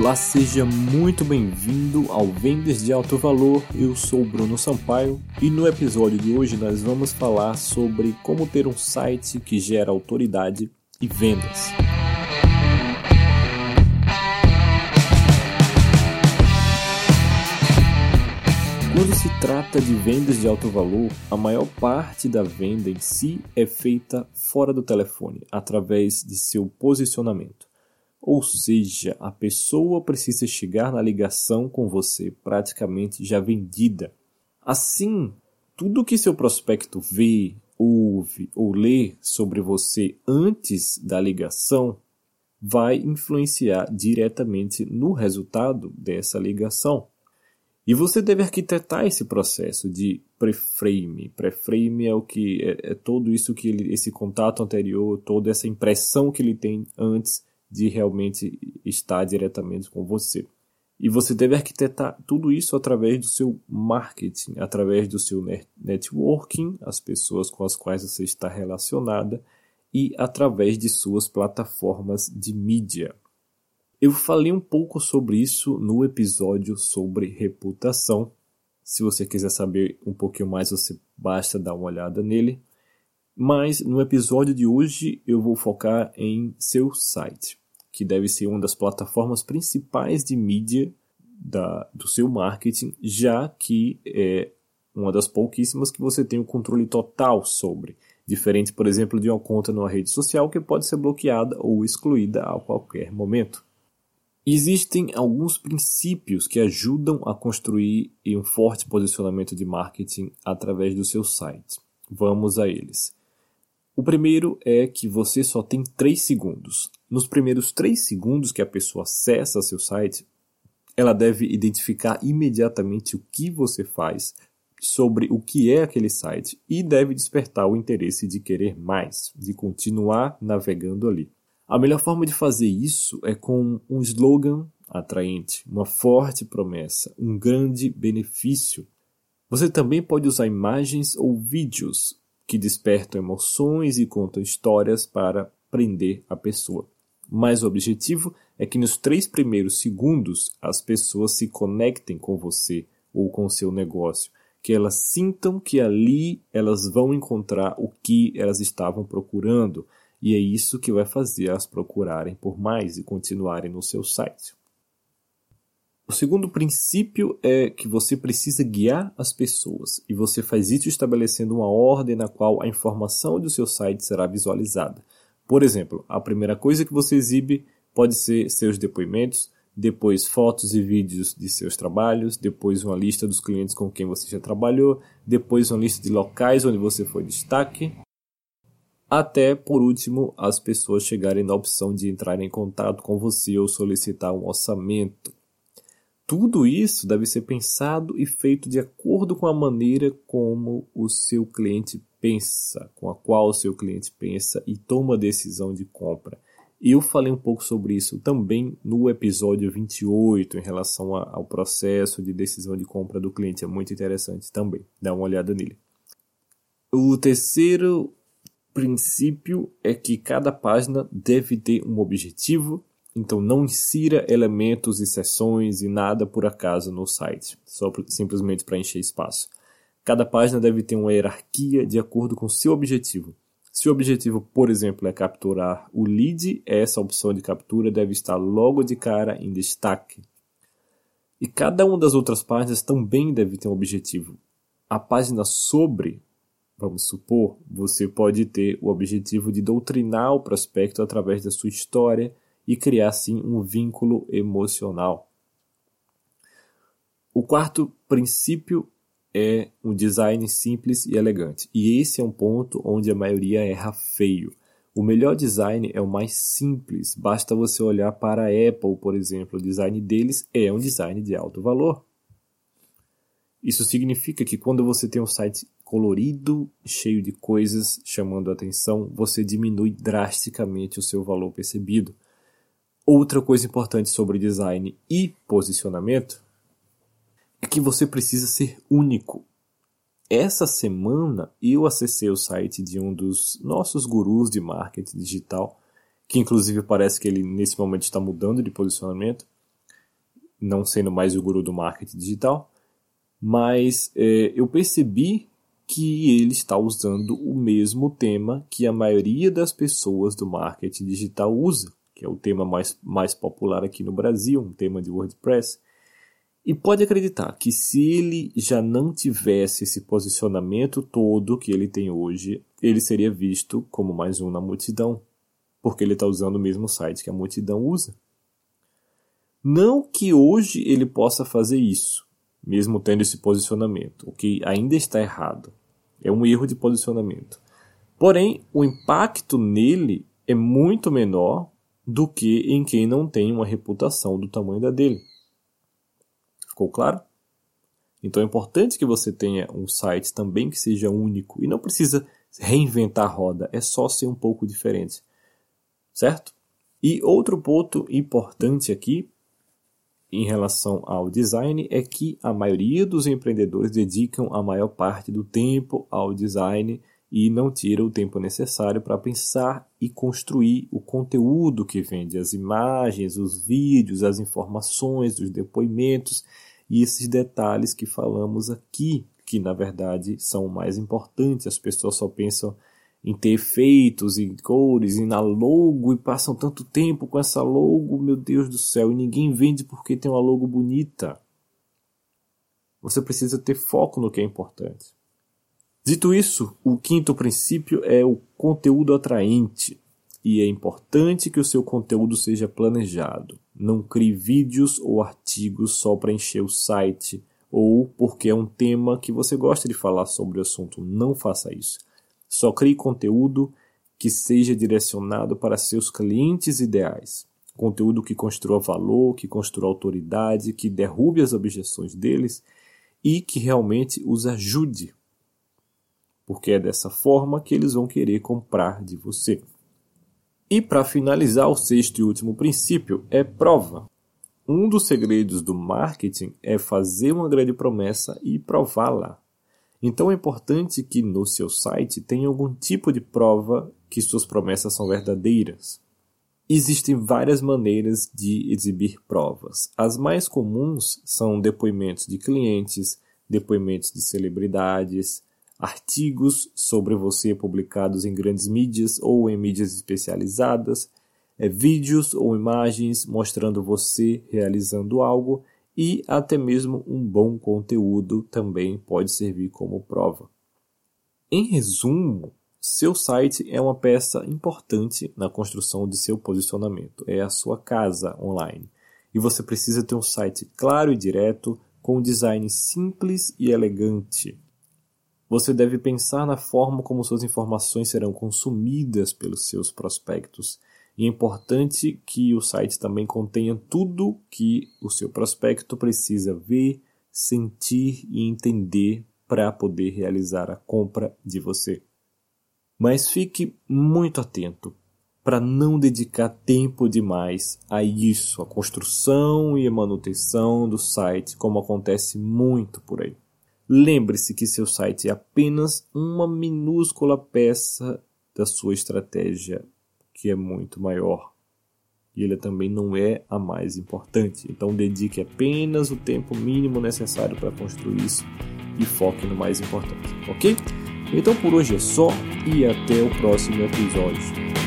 Olá, seja muito bem-vindo ao Vendas de Alto Valor. Eu sou Bruno Sampaio e no episódio de hoje nós vamos falar sobre como ter um site que gera autoridade e vendas. Quando se trata de vendas de alto valor, a maior parte da venda em si é feita fora do telefone, através de seu posicionamento. Ou seja, a pessoa precisa chegar na ligação com você praticamente já vendida. Assim, tudo que seu prospecto vê, ouve ou lê sobre você antes da ligação vai influenciar diretamente no resultado dessa ligação. E você deve arquitetar esse processo de preframe. Preframe é o que é, é todo isso que ele, esse contato anterior, toda essa impressão que ele tem antes de realmente estar diretamente com você. E você deve arquitetar tudo isso através do seu marketing, através do seu networking, as pessoas com as quais você está relacionada e através de suas plataformas de mídia. Eu falei um pouco sobre isso no episódio sobre reputação. Se você quiser saber um pouquinho mais, você basta dar uma olhada nele. Mas no episódio de hoje eu vou focar em seu site que deve ser uma das plataformas principais de mídia da, do seu marketing, já que é uma das pouquíssimas que você tem o controle total sobre. Diferente, por exemplo, de uma conta numa rede social que pode ser bloqueada ou excluída a qualquer momento. Existem alguns princípios que ajudam a construir um forte posicionamento de marketing através do seu site. Vamos a eles. O primeiro é que você só tem 3 segundos. Nos primeiros 3 segundos que a pessoa acessa seu site, ela deve identificar imediatamente o que você faz, sobre o que é aquele site e deve despertar o interesse de querer mais, de continuar navegando ali. A melhor forma de fazer isso é com um slogan atraente, uma forte promessa, um grande benefício. Você também pode usar imagens ou vídeos que despertam emoções e contam histórias para prender a pessoa. Mas o objetivo é que nos três primeiros segundos as pessoas se conectem com você ou com seu negócio, que elas sintam que ali elas vão encontrar o que elas estavam procurando, e é isso que vai fazer elas procurarem por mais e continuarem no seu site. O segundo princípio é que você precisa guiar as pessoas e você faz isso estabelecendo uma ordem na qual a informação do seu site será visualizada. Por exemplo, a primeira coisa que você exibe pode ser seus depoimentos, depois fotos e vídeos de seus trabalhos, depois uma lista dos clientes com quem você já trabalhou, depois uma lista de locais onde você foi destaque, até por último as pessoas chegarem na opção de entrar em contato com você ou solicitar um orçamento. Tudo isso deve ser pensado e feito de acordo com a maneira como o seu cliente pensa, com a qual o seu cliente pensa e toma a decisão de compra. Eu falei um pouco sobre isso também no episódio 28 em relação ao processo de decisão de compra do cliente. É muito interessante também. Dá uma olhada nele. O terceiro princípio é que cada página deve ter um objetivo então não insira elementos e seções e nada por acaso no site, só simplesmente para encher espaço. Cada página deve ter uma hierarquia de acordo com seu objetivo. Se o objetivo, por exemplo, é capturar o lead, essa opção de captura deve estar logo de cara em destaque. E cada uma das outras páginas também deve ter um objetivo. A página sobre, vamos supor, você pode ter o objetivo de doutrinar o prospecto através da sua história e criar assim um vínculo emocional. O quarto princípio é um design simples e elegante. E esse é um ponto onde a maioria erra feio. O melhor design é o mais simples. Basta você olhar para a Apple, por exemplo. O design deles é um design de alto valor. Isso significa que quando você tem um site colorido, cheio de coisas chamando a atenção, você diminui drasticamente o seu valor percebido. Outra coisa importante sobre design e posicionamento é que você precisa ser único. Essa semana eu acessei o site de um dos nossos gurus de marketing digital, que inclusive parece que ele nesse momento está mudando de posicionamento. não sendo mais o guru do marketing digital, mas é, eu percebi que ele está usando o mesmo tema que a maioria das pessoas do marketing digital usa, que é o tema mais, mais popular aqui no Brasil, um tema de WordPress. E pode acreditar que se ele já não tivesse esse posicionamento todo que ele tem hoje, ele seria visto como mais um na multidão, porque ele está usando o mesmo site que a multidão usa. Não que hoje ele possa fazer isso, mesmo tendo esse posicionamento, o que ainda está errado. É um erro de posicionamento. Porém, o impacto nele é muito menor do que em quem não tem uma reputação do tamanho da dele. Ficou claro? Então é importante que você tenha um site também que seja único e não precisa reinventar a roda, é só ser um pouco diferente. Certo? E outro ponto importante aqui em relação ao design é que a maioria dos empreendedores dedicam a maior parte do tempo ao design e não tira o tempo necessário para pensar e construir o conteúdo que vende, as imagens, os vídeos, as informações, os depoimentos e esses detalhes que falamos aqui, que na verdade são mais importantes. As pessoas só pensam em ter efeitos e cores e na logo e passam tanto tempo com essa logo, meu Deus do céu, e ninguém vende porque tem uma logo bonita. Você precisa ter foco no que é importante. Dito isso, o quinto princípio é o conteúdo atraente. E é importante que o seu conteúdo seja planejado. Não crie vídeos ou artigos só para encher o site ou porque é um tema que você gosta de falar sobre o assunto. Não faça isso. Só crie conteúdo que seja direcionado para seus clientes ideais. Conteúdo que construa valor, que construa autoridade, que derrube as objeções deles e que realmente os ajude. Porque é dessa forma que eles vão querer comprar de você. E para finalizar, o sexto e último princípio é prova. Um dos segredos do marketing é fazer uma grande promessa e prová-la. Então é importante que no seu site tenha algum tipo de prova que suas promessas são verdadeiras. Existem várias maneiras de exibir provas. As mais comuns são depoimentos de clientes, depoimentos de celebridades, artigos sobre você publicados em grandes mídias ou em mídias especializadas, é, vídeos ou imagens mostrando você realizando algo e até mesmo um bom conteúdo também pode servir como prova. Em resumo, seu site é uma peça importante na construção de seu posicionamento, é a sua casa online. E você precisa ter um site claro e direto, com um design simples e elegante. Você deve pensar na forma como suas informações serão consumidas pelos seus prospectos e é importante que o site também contenha tudo que o seu prospecto precisa ver, sentir e entender para poder realizar a compra de você. Mas fique muito atento para não dedicar tempo demais a isso, a construção e a manutenção do site, como acontece muito por aí. Lembre-se que seu site é apenas uma minúscula peça da sua estratégia que é muito maior. E ele também não é a mais importante. Então dedique apenas o tempo mínimo necessário para construir isso e foque no mais importante, ok? Então por hoje é só e até o próximo episódio.